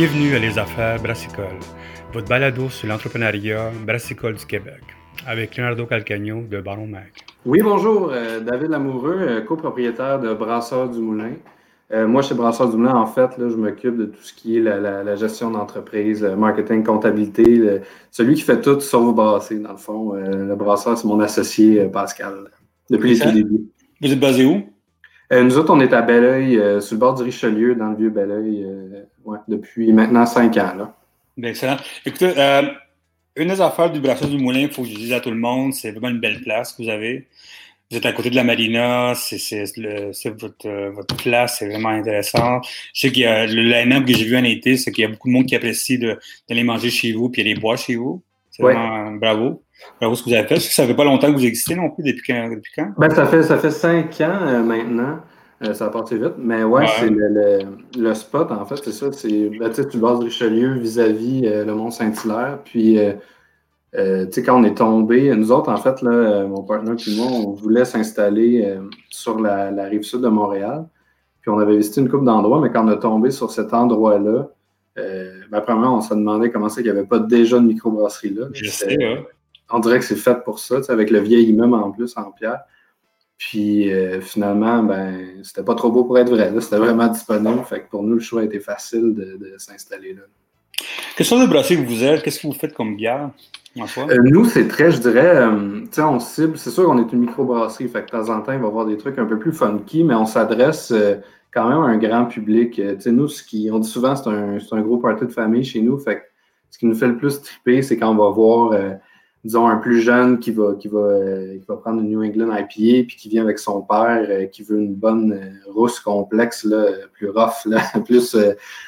Bienvenue à Les Affaires Brassicole, votre balado sur l'entrepreneuriat brassicole du Québec, avec Leonardo Calcagno de Baron Mac. Oui, bonjour, euh, David Lamoureux, euh, copropriétaire de Brasseur du Moulin. Euh, moi, chez Brasseur du Moulin, en fait, là, je m'occupe de tout ce qui est la, gestion d'entreprise, marketing, comptabilité, celui qui fait tout sauf brasser, dans le fond. le brasseur, c'est mon associé Pascal, depuis les débuts. Vous êtes basé où? Euh, nous autres, on est à Belleuil, euh, sur le bord du Richelieu, dans le vieux Belleuil, euh, depuis maintenant cinq ans. Là. Bien, excellent. Écoutez, une des affaires du brasseur du Moulin, il faut que je dise à tout le monde, c'est vraiment une belle place que vous avez. Vous êtes à côté de la marina, c'est votre, votre place, c'est vraiment intéressant. Je sais qu'il y a le line-up que j'ai vu en été, c'est qu'il y a beaucoup de monde qui apprécie d'aller manger chez vous, puis aller boire chez vous. C'est vraiment bravo. Alors, ce que vous avez fait, ça fait pas longtemps que vous existez non plus, depuis quand? Depuis quand? Ben, ça, fait, ça fait cinq ans euh, maintenant. Euh, ça a passé vite. Mais ouais, c'est le, le, spot, en fait, c'est ça. C'est ben, tu bases Richelieu vis-à-vis euh, le Mont-Saint-Hilaire. Puis, tu sais, quand on est tombé, nous autres, en fait, là, mon partenaire et moi, on voulait s'installer sur la, la, rive sud de Montréal. Puis, on avait visité une couple d'endroits, mais quand on est tombé sur cet endroit-là, ben, premièrement, on se demandait comment c'est qu'il n'y avait pas déjà de microbrasserie là. Je sais, hein on dirait que c'est fait pour ça, avec le vieil immeuble en plus en pierre. Puis euh, finalement, ben, c'était pas trop beau pour être vrai. C'était vraiment disponible. Fait que pour nous, le choix a été facile de, s'installer là. Quelle sorte de brasserie que vous êtes? Qu'est-ce que vous faites comme bière? Euh, nous, c'est très, je dirais, euh, tu sais, on cible, c'est sûr qu'on est une microbrasserie, fait que de temps en temps, il va y avoir des trucs un peu plus funky, mais on s'adresse quand même à un grand public. tu sais, nous, ce qui, on dit souvent, c'est un, un, gros party de famille chez nous, fait que ce qui nous fait le plus triper, c'est quand on va voir disons, un plus jeune qui va, qui va, euh, qui va prendre une New England IPA, puis qui vient avec son père, euh, qui veut une bonne euh, rousse complexe, là, plus rough, là, plus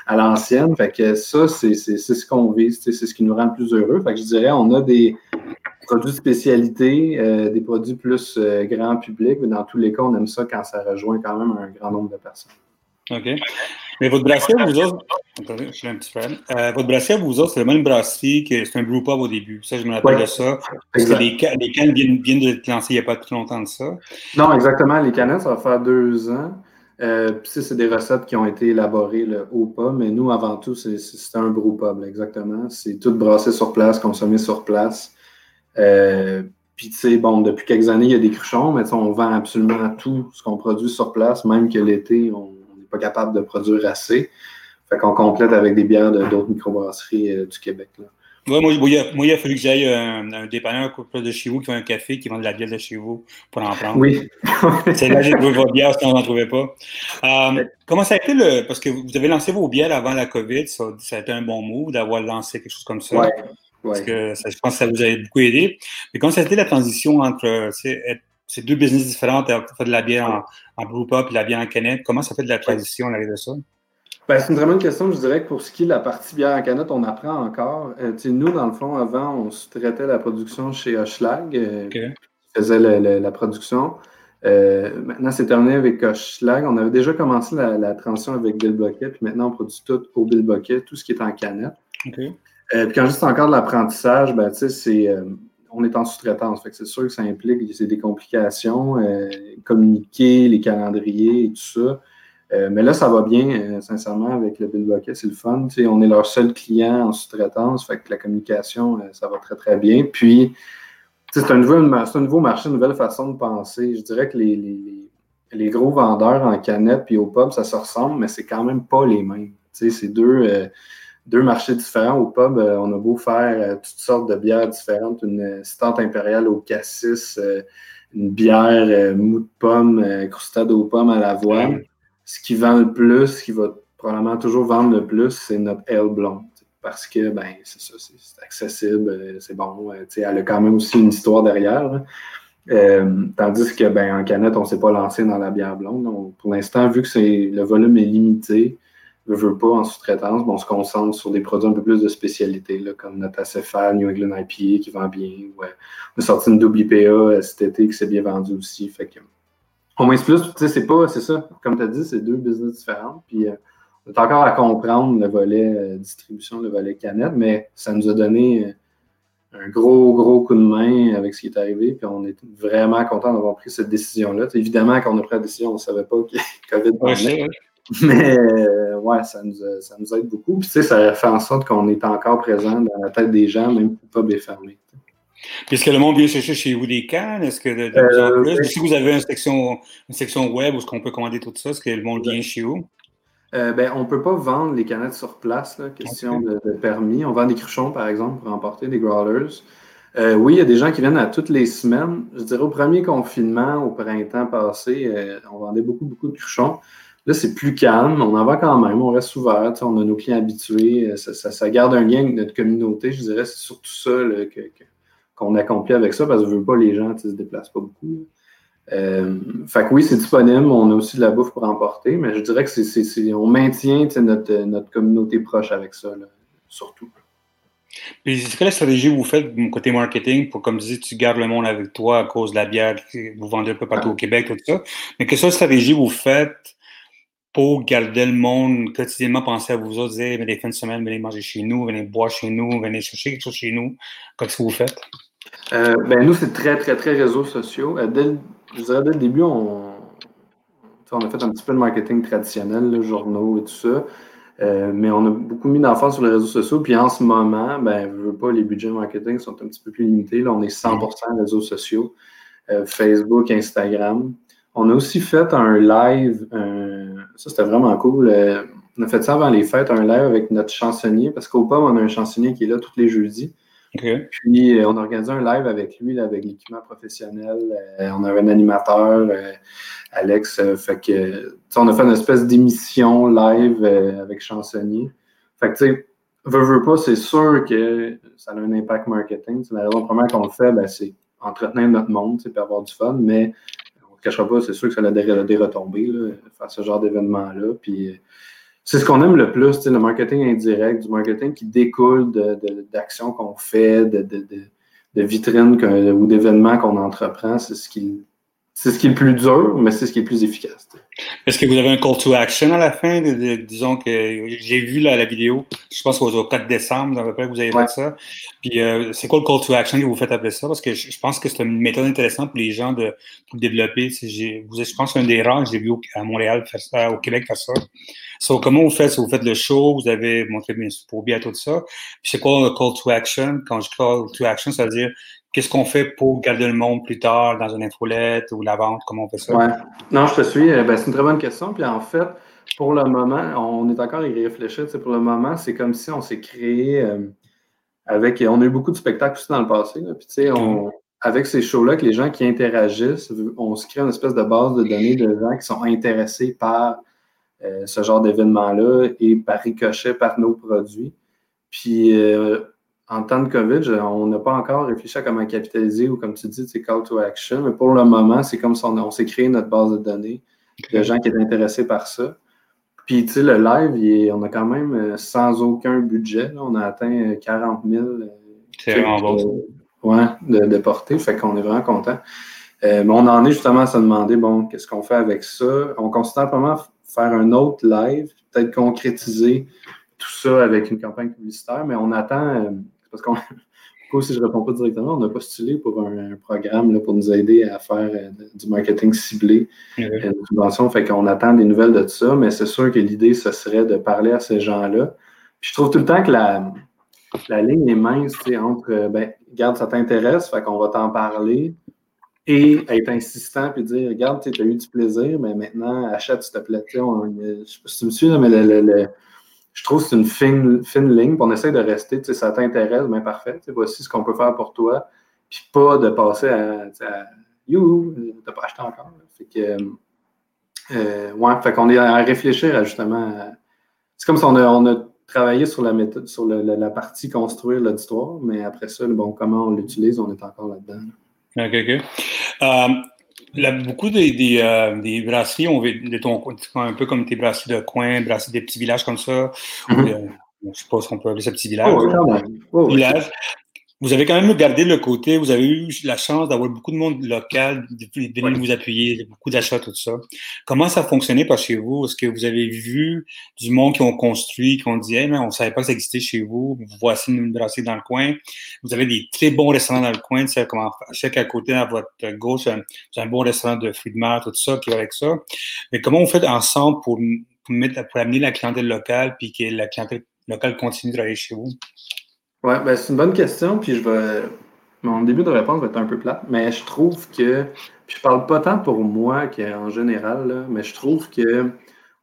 à l'ancienne. Fait que ça, c'est ce qu'on vise, c'est ce qui nous rend le plus heureux. Fait que je dirais, on a des produits de spécialité, des produits plus grand public, mais dans tous les cas, on aime ça quand ça rejoint quand même un grand nombre de personnes. OK. Mais votre brasserie, vous autres. Attendez, je suis un petit fan. Euh, votre brasserie, vous autres, c'est la même brasserie que c'est un brew pub au début. Ça, je me rappelle de ça. Parce que les, les cannes viennent, viennent de lancer il n'y a pas très longtemps de ça. Non, exactement. Les canettes, ça va faire deux ans. Euh, puis c'est des recettes qui ont été élaborées au pub, mais nous, avant tout, c'est un brew pub, exactement. C'est tout brassé sur place, consommé sur place. Euh, puis, tu sais, bon, depuis quelques années, il y a des cruchons, mais on vend absolument tout ce qu'on produit sur place, même que l'été, on pas capable de produire assez. Fait qu'on complète avec des bières d'autres microbrasseries euh, du Québec. Là. moi, il a, fallu que j'aille un, un dépanneur de chez vous qui vend un café, qui vend de la bière de chez vous pour en prendre. Oui. C'est là que j'ai trouvé votre bière, sinon on n'en trouvait pas. Euh, comment ça a été le. Parce que vous avez lancé vos bières avant la COVID, ça, a été un bon move d'avoir lancé quelque chose comme ça. Oui. Parce que je pense que ça vous a beaucoup aidé. Mais comment ça a été la transition entre être c'est deux business différents. Tu fait de la bière en, en brew pub et la bière en canette. Comment ça fait de la transition à de ça? Ben, c'est une très bonne question. Je dirais que pour ce qui est de la partie bière en canette, on apprend encore. Euh, nous, dans le fond, avant, on traitait la production chez Hochlag. Euh, faisait la production. Euh, maintenant, c'est terminé avec Hochlag. On avait déjà commencé la, transition avec Bill Bucket, puis maintenant, on produit tout au Bill Bucket, tout ce qui est en canette. puis quand juste encore de l'apprentissage, ben, c'est on est en sous-traitance. c'est sûr que ça implique des complications, euh, communiquer, les calendriers et tout ça. Euh, mais là, ça va bien, euh, sincèrement, avec le Bill c'est le fun. on est leur seul client en sous-traitance, fait que la communication, ça va très, très bien. Puis, c'est un, nouveau, un nouveau marché, une nouvelle façon de penser. Je dirais que les, les, gros vendeurs en canette puis au pub, ça se ressemble, mais c'est quand même pas les mêmes. C'est deux deux marchés différents. Au pub, euh, on a beau faire euh, toutes sortes de bières différentes, une stante impériale au cassis, euh, une bière mou de pomme, croustade aux pommes à l'avoine. Ce qui vend le plus, ce qui va probablement toujours vendre le plus, c'est notre ale blonde. Parce que, ben, c'est ça, c'est accessible, c'est bon. elle a quand même aussi une histoire derrière. tandis que, ben, en canette, on ne s'est pas lancé dans la bière blonde. pour l'instant, vu que le volume est limité, ne veut pas en sous-traitance, on se concentre sur des produits un peu plus de spécialité, là, comme notre ACFA, New England IPA qui vend bien. Ouais. On a sorti une double IPA euh, cet été qui s'est bien vendu aussi. Fait que, au moins plus, tu sais, c'est pas, c'est ça. Comme tu as dit, c'est deux business différents. Puis euh, on est encore à comprendre le volet euh, distribution, le volet canette, mais ça nous a donné un gros, gros coup de main avec ce qui est arrivé. Puis on est vraiment content d'avoir pris cette décision-là. Évidemment, quand on a pris la décision, on ne savait pas que COVID Mais ouais, ça nous, ça nous aide beaucoup. Puis tu sais, ça fait en sorte qu'on est encore présent dans la tête des gens, même si le pub est fermé. Est-ce que le monde vient chercher chez vous des cannes? Est-ce que de, plus en euh, plus? Si vous avez une section, une section web où est-ce qu'on peut commander tout ça, est-ce que le monde vient chez vous? Euh, ben, on ne peut pas vendre les canettes sur place, là, question de, permis. On vend des cruchons, par exemple, pour emporter des growlers. Euh, oui, il y a des gens qui viennent à toutes les semaines. Je dirais au premier confinement, au printemps passé, on vendait beaucoup, beaucoup de cruchons. Là, c'est plus calme. On en vend quand même. On reste ouvert. On a nos clients habitués. Ça, garde un lien avec notre communauté. Je dirais c'est surtout ça que qu'on accomplit avec ça, parce que je veux pas les gens ne se déplacent pas beaucoup. Euh, fait que oui, c'est disponible. On a aussi de la bouffe pour emporter, mais je dirais que c'est, on maintient notre, notre communauté proche avec ça, surtout. Puis, c'est quelle stratégie vous faites côté marketing pour, comme tu dis, tu gardes le monde avec toi à cause de la bière, vous vendez un peu partout au Québec, tout ça. Mais quelle stratégie vous faites pour garder le monde quotidiennement penser à vous autres, dire, venez fins de semaine, venez manger chez nous, venez boire chez nous, venez chercher quelque chose chez nous. Qu'est-ce que vous faites? Euh, ben, nous, c'est très, très, très réseaux sociaux. Euh, dès, je dirais, dès le début, on, on a fait un petit peu de marketing traditionnel, les journaux et tout ça. Euh, mais on a beaucoup mis d'enfants sur les réseaux sociaux. Puis en ce moment, ben, je veux pas, les budgets marketing sont un petit peu plus limités. Là, on est 100% réseaux sociaux, Facebook, Instagram. On a aussi fait un live, ça c'était vraiment cool. on a fait ça avant les fêtes, un live avec notre chansonnier, parce qu'au POM, on a un chansonnier qui est là tous les jeudis. Puis euh, on a organisé un live avec lui, avec l'équipement professionnel. Euh, on avait un animateur, euh, Alex. fait que, on a fait une espèce d'émission live avec Chansonnier. Fait que, tu sais, veux, veux pas, c'est sûr que ça a un impact marketing. la raison première qu'on le fait, ben, c'est entretenir notre monde, puis avoir du fun, mais pas, c'est sûr que ça a des, des retombées, ce genre d'événement-là. Puis c'est ce qu'on aime le plus, le marketing indirect, du marketing qui découle d'actions qu'on fait, de, de vitrines ou d'événements qu'on entreprend. C'est ce qui c'est ce qui est le plus dur, mais c'est ce qui est le plus efficace. Est-ce que vous avez un call to action à la fin? disons que j'ai vu la vidéo, je pense au 4 décembre, à peu près, que vous avez fait ça. Puis euh, c'est quoi le call to action que vous faites après ça? Parce que je, pense que c'est une méthode intéressante pour les gens de, développer. Vous, je pense un des rares que j'ai vu à Montréal faire ça, au Québec faire ça. comment vous faites? Vous faites le show, vous avez montré bien pour bien tout ça. Puis c'est quoi le call to action? Quand je call to action, ça veut dire Qu'est-ce qu'on fait pour garder le monde plus tard dans une infolette ou la vente? Comment on fait ça? Ouais. Non, je te suis. Euh, ben, c'est une très bonne question. Puis en fait, pour le moment, on est encore à y réfléchir. Pour le moment, c'est comme si on s'est créé euh, avec. On a eu beaucoup de spectacles aussi dans le passé. Puis tu sais, on, avec ces shows-là, que les gens qui interagissent, on se crée une espèce de base de données de gens qui sont intéressés par euh, ce genre d'événement-là et par ricochet par nos produits. Puis en temps de COVID, on n'a pas encore réfléchi à comment capitaliser ou, comme tu dis, c'est call to action. Mais pour le moment, c'est comme si on, s'est créé notre base de données de gens qui étaient intéressés par ça. Puis, tu sais, le live, on a quand même euh, sans aucun budget. on a atteint 40 000 c'est vraiment bon. ouais, de, portée. Fait qu'on est vraiment content. Euh, mais on en est justement à se demander, bon, qu'est-ce qu'on fait avec ça? On considère vraiment faire un autre live, peut-être concrétiser tout ça avec une campagne publicitaire, mais on attend, euh, parce qu'on si je ne réponds pas directement, on a postulé pour un, programme là, pour nous aider à faire euh, du marketing ciblé, une euh, subvention. Fait qu'on attend des nouvelles de ça, mais c'est sûr que l'idée, ce serait de parler à ces gens-là. Puis je trouve tout le temps que la, la ligne est mince entre, euh, ben, regarde, ça t'intéresse, fait qu'on va t'en parler, et être insistant puis dire, regarde, tu as eu du plaisir, mais maintenant, achète, s'il te plaît. je ne sais pas si tu me suis, mais le je trouve que c'est une fine, fine ligne. on essaie de rester, ça t'intéresse, bien parfait. Voici ce qu'on peut faire pour toi. Puis pas de passer à, à You, t'as pas acheté encore. Fait que, euh, ouais, fait qu'on est à réfléchir justement. C'est comme si on a, on a, travaillé sur la méthode, sur la, partie construire l'auditoire, mais après ça, bon, comment on l'utilise, on est encore là-dedans. OK, OK. Euh, beaucoup des, euh, des, brasseries ont de ton un peu comme tes brasseries de coin, brasseries des petits villages comme ça. Mm-hmm. euh, je ne sais pas si on peut appeler ça petit village. Oh, village. Vous avez quand même gardé le côté, vous avez eu la chance d'avoir beaucoup de monde local de venir vous appuyer, beaucoup d'achats, tout ça. Comment ça a fonctionné par chez vous? Est-ce que vous avez vu du monde qui ont construit, qui ont dit, hey, mais on savait pas que ça existait chez vous, voici une brasserie dans le coin. Vous avez des très bons restaurants dans le coin, tu sais, comment, chaque à côté, à votre gauche, c'est un, bon restaurant de fruits de mer, tout ça, qui va avec ça. Mais comment on fait ensemble pour mettre, pour amener la clientèle locale puis que la clientèle locale continue de travailler chez vous? Oui, ben, c'est une bonne question. Puis je vais. Mon début de réponse va être un peu plat, mais je trouve que. Puis je parle pas tant pour moi qu'en général, mais je trouve que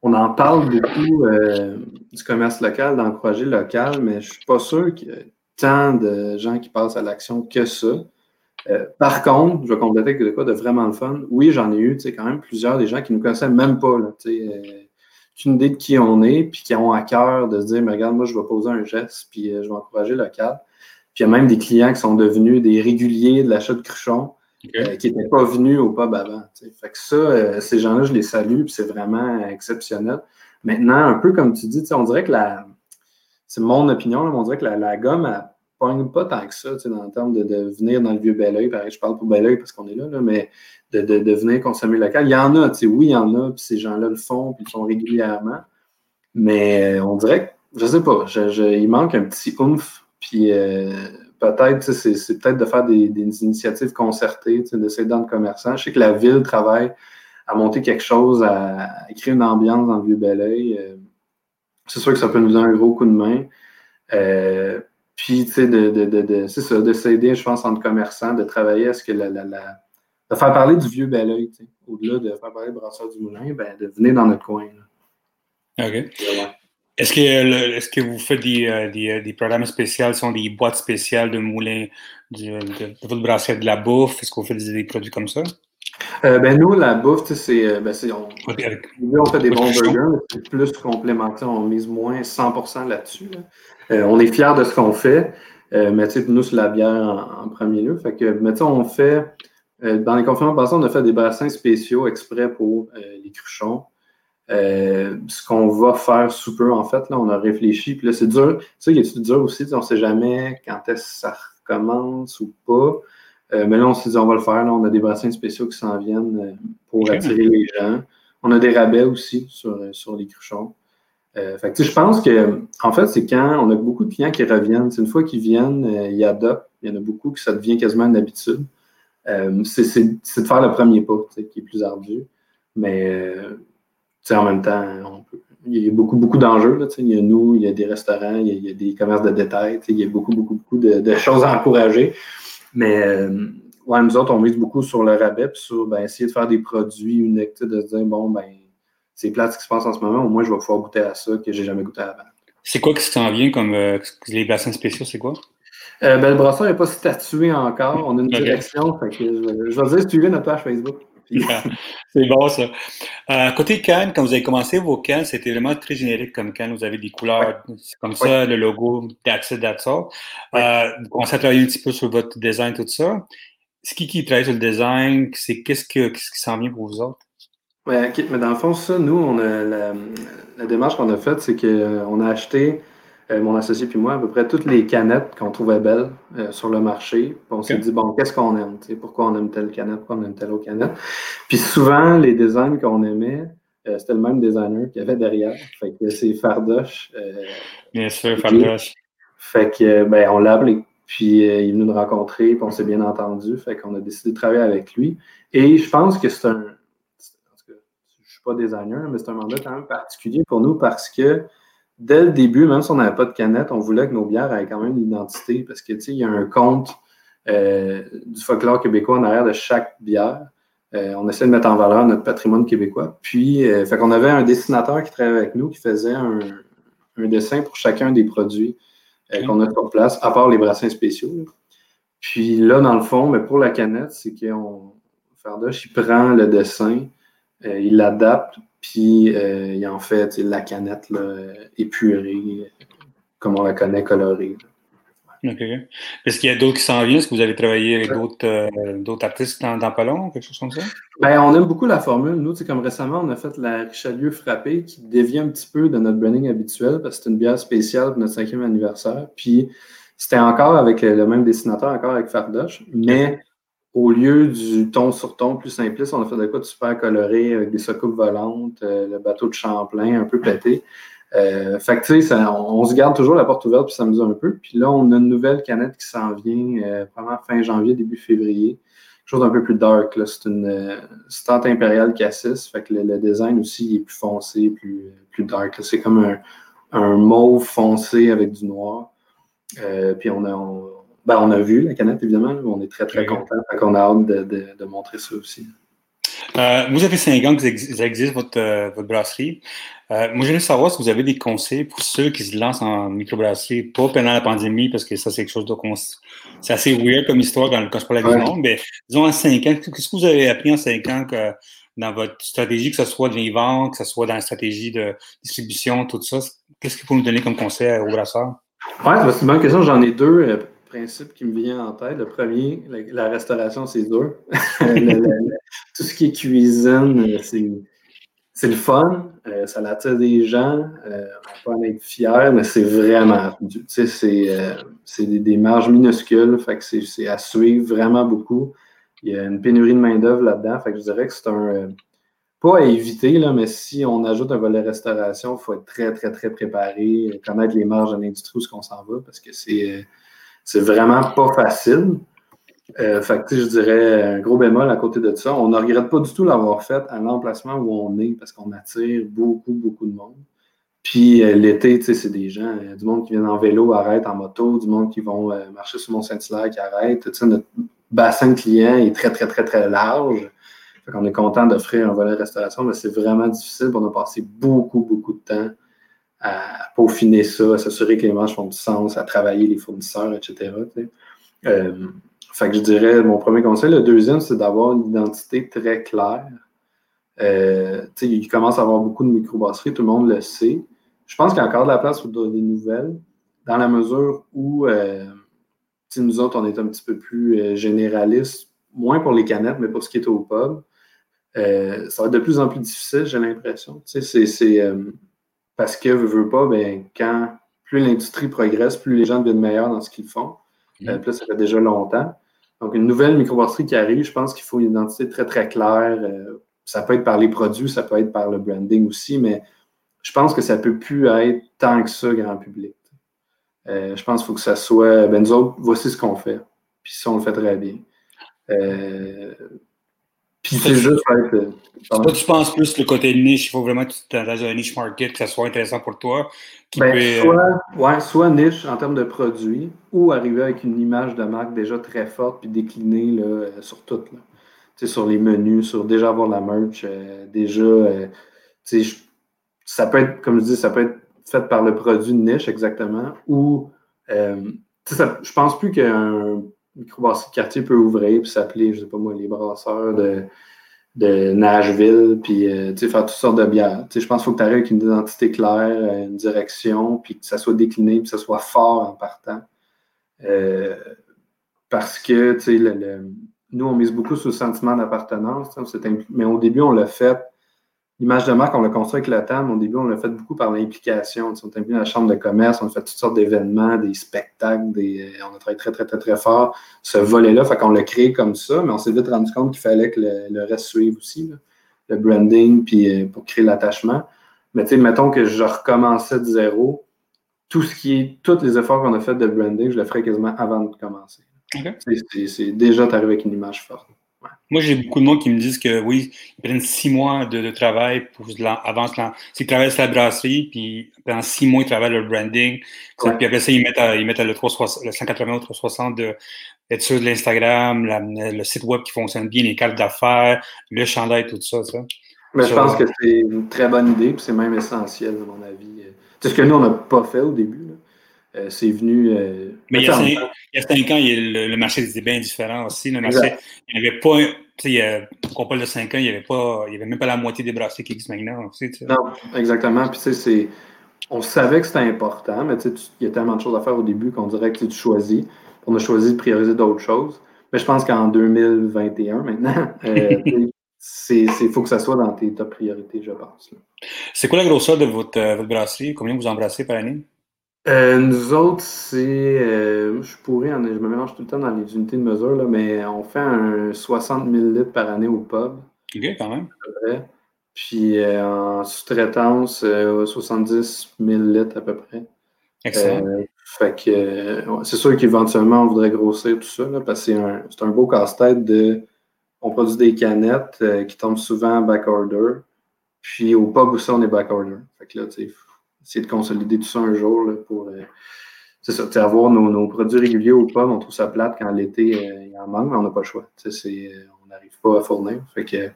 on en parle beaucoup euh, du commerce local, d'encourager le local, mais je suis pas sûr qu'il y ait tant de gens qui passent à l'action que ça. Euh, par contre, je vais compléter de quoi de vraiment le fun. Oui, j'en ai eu, tu sais, quand même plusieurs des gens qui nous connaissaient même pas, là, tu sais, euh, une idée de qui on est, puis qui ont à cœur de se dire, mais regarde, moi, je vais poser un geste, puis je vais encourager le local. Puis il y a même des clients qui sont devenus des réguliers de l'achat de cruchons, euh, qui n'étaient pas venus au pub avant. Fait que ça, euh, ces gens-là, je les salue, puis c'est vraiment exceptionnel. Maintenant, un peu comme tu dis, on dirait que la. C'est mon opinion, mais on dirait que la, gomme, elle pas tant que ça, dans le terme de, de, venir dans le vieux bel oeil. Pareil, je parle pour bel oeil parce qu'on est là, mais de, de, venir consommer local. Il y en a, oui, il y en a, puis ces gens-là le font, puis ils le font régulièrement. Mais on dirait que, je sais pas, il manque un petit oomph, puis peut-être, c'est peut-être de faire des, initiatives concertées, d'essayer dans le commerçant. Je sais que la ville travaille à monter quelque chose, à, créer une ambiance dans le vieux bel euh, c'est sûr que ça peut nous donner un gros coup de main. Euh, puis, tu sais, de, de, de, c'est ça, de s'aider, je pense, entre commerçants, de travailler à ce que la, la, la de faire parler du vieux bel oeil, au-delà de faire parler de Brasseur du Moulin, ben, de venir dans notre coin. OK. Est-ce que, est que vous faites des, euh, des, euh, des, programmes spéciaux, sont des boîtes spéciales de moulins, de, de, votre brassière de la bouffe? Est-ce que vous faites des, produits comme ça? Euh, ben nous, la bouffe, c'est, ben on, on fait des bons burgers, mais c'est plus complémentaire, on mise moins 100% là-dessus. on est fiers de ce qu'on fait, mais nous, c'est la bière en, premier lieu. Fait que, mais on fait, dans les conférences passées, on a fait des bassins spéciaux exprès pour les cruchons. Euh, ce qu'on va faire sous peu, en fait, là, on a réfléchi. Puis là, c'est dur. Tu sais, il est dur aussi? On ne sait jamais quand est-ce que ça recommence ou pas. Euh, mais là, on s'est dit, on va le faire. Là, on a des bassins spéciaux qui s'en viennent euh, pour attirer les gens. On a des rabais aussi sur, sur les cruchons. fait que, je pense que, en fait, c'est quand on a beaucoup de clients qui reviennent. Une fois qu'ils viennent, ils adoptent. Il y en a beaucoup que ça devient quasiment une habitude. c'est de faire le premier pas qui est plus ardu. Mais en même temps, il y a beaucoup, beaucoup d'enjeux. Il y a nous, il y a des restaurants, il y a, des commerces de détail, il y a beaucoup, beaucoup, beaucoup de, choses à encourager. Mais euh, ouais, nous autres, on mise beaucoup sur le rabais, puis sur ben, essayer de faire des produits uniques, de se dire, bon, ben, c'est plate ce qui se passe en ce moment, au moins je vais pouvoir goûter à ça que j'ai jamais goûté avant. C'est quoi qui s'en vient comme euh, les bassins spéciaux, c'est quoi? Euh, ben, le brasseur n'est pas statué encore. On a une direction. je, je vais dire suivez notre page Facebook. c'est bon, ça. Euh, côté Cannes, quand vous avez commencé vos cannes, c'était vraiment très générique comme Cannes. Vous avez des couleurs comme ça, le logo, that's it, that's all. Euh, vous commencez à travailler un petit peu sur votre design, tout ça. Ce qui, qui travaille sur le design, c'est qu'est-ce, que, qu'est-ce qui s'en vient pour vous autres? Ouais, mais dans le fond, ça, nous, on a la, la démarche qu'on a faite, c'est qu'on a acheté euh, mon associé puis moi, à peu près toutes les canettes qu'on trouvait belles euh, sur le marché. on s'est dit, bon, qu'est-ce qu'on aime? Pourquoi on aime telle canette? Pourquoi on aime telle autre canette? Puis souvent, les designs qu'on aimait, euh, c'était le même designer qu'il y avait derrière. Fait que c'est Fardoche. Bien sûr, Fardoche. Fait que, ben, on l'a appelé. Puis il est venu nous rencontrer, puis on s'est bien entendu. Fait qu'on a décidé de travailler avec lui. Et je pense que c'est un. Je ne suis pas designer, mais c'est un mandat quand même particulier pour nous parce que dès le début, même si on n'avait pas de canette, on voulait que nos bières aient quand même une identité parce que, tu sais, il y a un compte euh, du folklore québécois en arrière de chaque bière. Euh, on essaie de mettre en valeur notre patrimoine québécois. Puis, euh, fait qu'on avait un dessinateur qui travaillait avec nous qui faisait un, dessin pour chacun des produits qu'on a sur place, à part les brassins spéciaux. Puis là, dans le fond, mais pour la canette, c'est qu'on Fardoche, il prend le dessin, il l'adapte puis euh, il en fait la canette épurée, comme on la connaît, colorée. OK. Est-ce qu'il y a d'autres qui s'en viennent? Est-ce que vous avez travaillé avec d'autres euh, artistes dans, dans ou quelque chose comme ça? Ben, on aime beaucoup la formule. Nous, comme récemment, on a fait la Richelieu frappée qui dévie un petit peu de notre branding habituel parce que c'est une bière spéciale pour notre cinquième anniversaire. Puis c'était encore avec le même dessinateur, encore avec Fardoche, mais au lieu du ton sur ton plus simpliste, on a fait de quoi de super coloré avec des soucoupes volantes, euh, le bateau de Champlain un peu pété. Euh, fait que tu sais, on, se garde toujours la porte ouverte puis s'amuser un peu. Puis là, on a une nouvelle canette qui s'en vient, euh, fin janvier, début février, chose d'un peu plus dark. C'est une Stout Imperial Cassis, fait que le, design aussi est plus foncé, plus, plus dark. C'est comme un, un, mauve foncé avec du noir. puis on a, ben, on a vu la canette, évidemment. On est très, très content. On a hâte de, montrer ça aussi. Euh, vous avez cinq ans que ça existe, votre, euh, votre brasserie. Euh, moi, j'aimerais savoir si vous avez des conseils pour ceux qui se lancent en microbrasserie, pas pendant la pandémie, parce que ça, c'est quelque chose de. C'est assez weird comme histoire quand, quand je parle ouais. monde, mais disons en cinq ans, qu'est-ce que vous avez appris en cinq ans que, dans votre stratégie, que ce soit de les ventes, que ce soit dans la stratégie de distribution, tout ça? Qu'est-ce qu'il faut nous donner comme conseil aux brasseurs? Oui, c'est une bonne question. J'en ai deux principe qui me vient en tête. Le premier, la, restauration, c'est dur. tout ce qui est cuisine, euh, c'est le fun. Euh, ça attire des gens. Euh, on peut en être fier, mais c'est vraiment Tu sais, c'est des, des, marges minuscules. Fait que c'est à suivre vraiment beaucoup. Il y a une pénurie de main-d'œuvre là-dedans. Fait que je dirais que c'est un. pas à éviter, là, mais si on ajoute un volet restauration, il faut être très, très, très préparé, connaître les marges de l'industrie où ce qu'on s'en va, parce que c'est c'est vraiment pas facile. Euh, fait que, je dirais un gros bémol à côté de ça. On ne regrette pas du tout l'avoir fait à l'emplacement où on est parce qu'on attire beaucoup, beaucoup de monde. Puis euh, l'été, c'est des gens, a du monde qui vient en vélo, arrête en moto, du monde qui vont euh, marcher sur Mont-Saint-Hilaire, qui arrête. Notre bassin de clients est très, très, très, très large. Fait qu'on est content d'offrir un volet restauration, mais c'est vraiment difficile. On a passé beaucoup, beaucoup de temps à peaufiner ça, à s'assurer que les manches font du sens, à travailler les fournisseurs, etc. Euh, fait que je dirais, mon premier conseil. Le deuxième, c'est d'avoir une identité très claire. Euh, il commence à avoir beaucoup de microbrasseries, tout le monde le sait. Je pense qu'il y a encore de la place pour donner des nouvelles, dans la mesure où euh, nous autres, on est un petit peu plus euh, généralistes, moins pour les canettes, mais pour ce qui est au pub. ça va être de plus en plus difficile, j'ai l'impression. C'est parce que, veux, veux pas, ben, quand plus l'industrie progresse, plus les gens deviennent meilleurs dans ce qu'ils font. Euh, mm. ça fait déjà longtemps. Donc, une nouvelle microbrasserie qui arrive, je pense qu'il faut une identité très, très claire. Euh, ça peut être par les produits, ça peut être par le branding aussi, mais je pense que ça ne peut plus être tant que ça grand public. Euh, je pense qu'il faut que ça soit, ben nous autres, voici ce qu'on fait. Puis ça, on le fait très bien. Puis c'est juste être. Toi, tu penses plus le côté niche, il faut vraiment que tu dans un niche market, que ça soit intéressant pour toi. Ben, euh, soit, ouais, soit niche en termes de produits, ou arriver avec une image de marque déjà très forte, puis déclinée là, euh, sur tout. Là. Sur les menus, sur déjà avoir la merch, euh, déjà. ça peut être, comme je dis, ça peut être fait par le produit niche exactement, ou. je pense plus qu'un microbrasserie quartier peut ouvrir puis s'appeler, je sais pas moi, les brasseurs de, de Nashville, puis euh, faire toutes sortes de bières. je pense qu'il faut que tu arrives avec une identité claire, euh, une direction, puis que ça soit décliné, puis que ça soit fort en partant. Euh, parce que le, nous, on mise beaucoup sur le sentiment d'appartenance, mais au début, on l'a fait L'image de marque, on l'a construit avec la TAM. Au début, on l'a fait beaucoup par l'implication. On est impliqué dans la chambre de commerce, on a fait toutes sortes d'événements, des spectacles, des... on a travaillé très, très, très, très fort ce volet-là. Fait qu'on l'a créé comme ça, mais on s'est vite rendu compte qu'il fallait que le, reste suive aussi, le branding, puis euh, pour créer l'attachement. Mais tu sais, mettons que je recommençais de zéro, tout ce qui est, tous les efforts qu'on a fait de branding, je le ferais quasiment avant de commencer. C'est déjà arrivé avec une image forte. Moi, j'ai beaucoup de monde qui me disent que oui, ils prennent six mois de, travail pour avant S'ils travaillent sur la brasserie, puis pendant six mois, ils travaillent le branding. Puis après ça, ils mettent, ils mettent le, 360, le 180 ou 360 de être sur l'Instagram, le site web qui fonctionne bien, les cartes d'affaires, le chandail, tout ça. ça. Mais je pense que c'est une très bonne idée, puis c'est même essentiel, à mon avis. C'est ce que nous, on n'a pas fait au début. Euh, c'est venu. Euh, mais il y, a cinq, ans, le, marché était bien différent aussi. Le marché, il n'y avait pas. Tu sais, on parle de cinq ans, il n'y avait, pas, il y avait même pas la moitié des bracelets qui existent maintenant. Aussi, non, exactement. Puis, tu sais, on savait que c'était important, mais tu sais, il y a tellement de choses à faire au début qu'on dirait que tu choisis. On a choisi de prioriser d'autres choses. Mais je pense qu'en 2021, maintenant, euh, il faut que ça soit dans tes top priorités, je pense. C'est quoi la grosseur de votre, votre brasserie? Combien vous embrassez par année? Euh, nous autres, c'est. Euh, je pourrais, je me mélange tout le temps dans les unités de mesure, là, mais on fait un 60 000 litres par année au pub. OK, quand même. Puis euh, en sous-traitance, 70 000 litres à peu près. Excellent. fait que c'est sûr qu'éventuellement, on voudrait grossir tout ça, là, parce que c'est un, un, beau casse-tête de on produit des canettes qui tombent souvent en back-order. Puis au pub aussi, on est back-order. Fait que là, tu sais, essayer de consolider tout ça un jour là, pour c'est ça, avoir nos, nos, produits réguliers au pub, on trouve ça plate quand l'été, il y en manque, mais on n'a pas le choix. on n'arrive pas à fournir. Fait que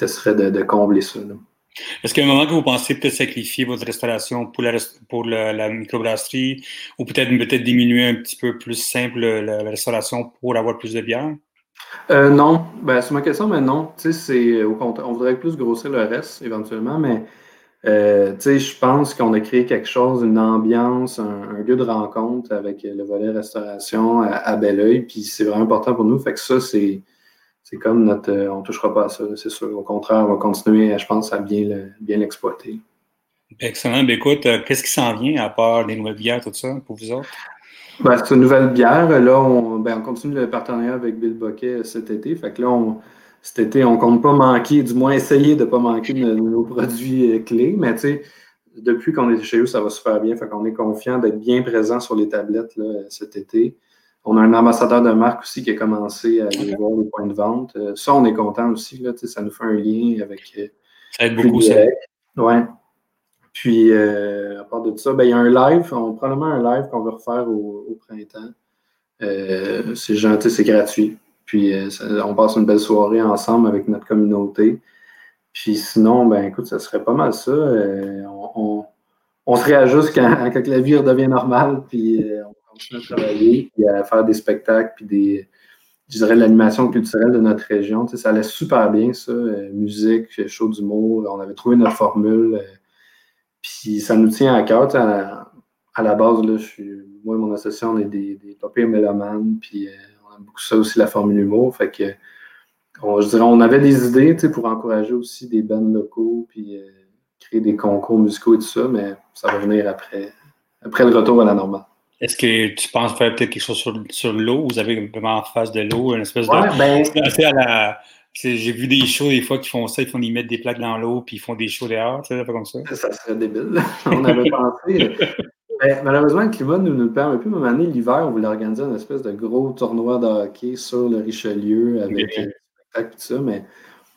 ce serait de, combler ça. Est-ce qu'à un moment que vous pensez peut-être sacrifier votre restauration pour la, pour la, microbrasserie ou peut-être peut diminuer un petit peu plus simple la, restauration pour avoir plus de bière? Euh, non, ben, c'est ma question, mais non. C'est, au contraire, on voudrait plus grossir le reste éventuellement, mais euh, je pense qu'on a créé quelque chose, une ambiance, un, lieu de rencontre avec le volet restauration à, à Belleuil, puis c'est vraiment important pour nous. Fait que ça, c'est, c'est comme notre. Euh, on ne touchera pas à ça, c'est sûr. Au contraire, on va continuer, je pense, à bien, bien l'exploiter. Excellent. Ben, écoute, euh, qu'est-ce qui s'en vient à part les nouvelles bières, tout ça, pour vous autres? Ben, c'est une nouvelle bière. Là, on, ben, on continue le partenariat avec Bill Boquet cet été. Fait que là, on, cet été, on ne compte pas manquer, du moins essayer de ne pas manquer de, nos produits euh, clés. Mais tu sais, depuis qu'on est chez eux, ça va super bien. Fait qu'on est confiant d'être bien présent sur les tablettes là, cet été. On a un ambassadeur de marque aussi qui a commencé à aller voir les points de vente. Euh, ça, on est content aussi. Là, ça nous fait un lien avec. Euh, ça aide beaucoup, ça. Ouais. Puis, euh, à part de ça, ben, il y a un live, on, probablement un live qu'on va refaire au, printemps. c'est gentil, c'est gratuit. Puis, on passe une belle soirée ensemble avec notre communauté. Puis, sinon, ben, écoute, ça serait pas mal ça. on, on, se réajuste quand, la vie redevient normale. Puis, continuer à travailler, puis à faire des spectacles, puis des, je dirais, l'animation culturelle de notre région. Ça allait super bien, ça. Euh, musique, show d'humour. On avait trouvé notre formule. Euh, puis ça nous tient à cœur. à, la base, là, moi et mon association, on est des, des papiers mélomanes. Puis euh, on aime beaucoup ça aussi, la formule humour. Fait que, on, je dirais, on avait des idées tu sais, pour encourager aussi des bands locaux, puis créer des concours musicaux et tout ça, mais ça va venir après, après le retour à la normale. Est-ce que tu penses faire peut-être quelque chose sur, sur l'eau? Vous avez vraiment en face de l'eau, une espèce ouais, de. Ben... J'ai vu des shows des fois qui font ça, ils font ils mettent des plaques dans l'eau puis ils font des shows dehors, tu sais, comme ça. Ça serait débile. on avait pensé. Ben, malheureusement, le climat ne nous, le permet plus. Même année, l'hiver, on voulait organiser une espèce de gros tournoi de hockey sur le Richelieu avec spectacles et tout ça, mais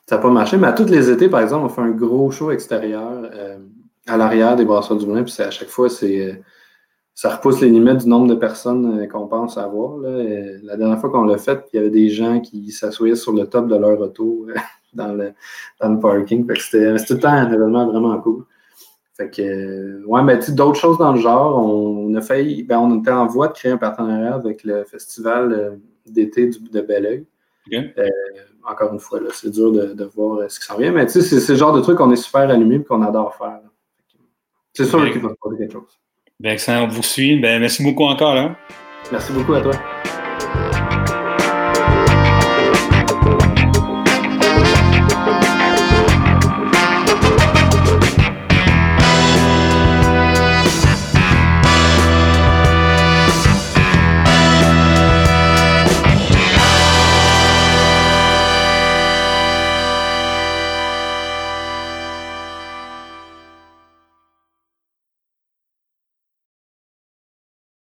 ça n'a pas marché. Mais à tous les étés, par exemple, on fait un gros show extérieur euh, à l'arrière des Brasseurs du Moulin, puis à chaque fois, c'est euh, ça repousse les limites du nombre de personnes euh, qu'on pense avoir. Là. la dernière fois qu'on l'a fait, il y avait des gens qui s'assoyaient sur le top de leur auto dans, le, dans le parking. C'était tout le temps un événement vraiment cool. Fait que, euh, ouais, mais d'autres choses dans le genre, on, a failli, ben, on était en voie de créer un partenariat avec le festival d'été de Belleuil. encore une fois, c'est dur de, voir ce qui s'en vient, mais c'est le genre de truc qu'on est super allumé et qu'on adore faire. C'est sûr qu'il va se passer quelque chose. Ben, excellent, on vous suit. Ben, merci beaucoup encore. Hein? Merci beaucoup à toi.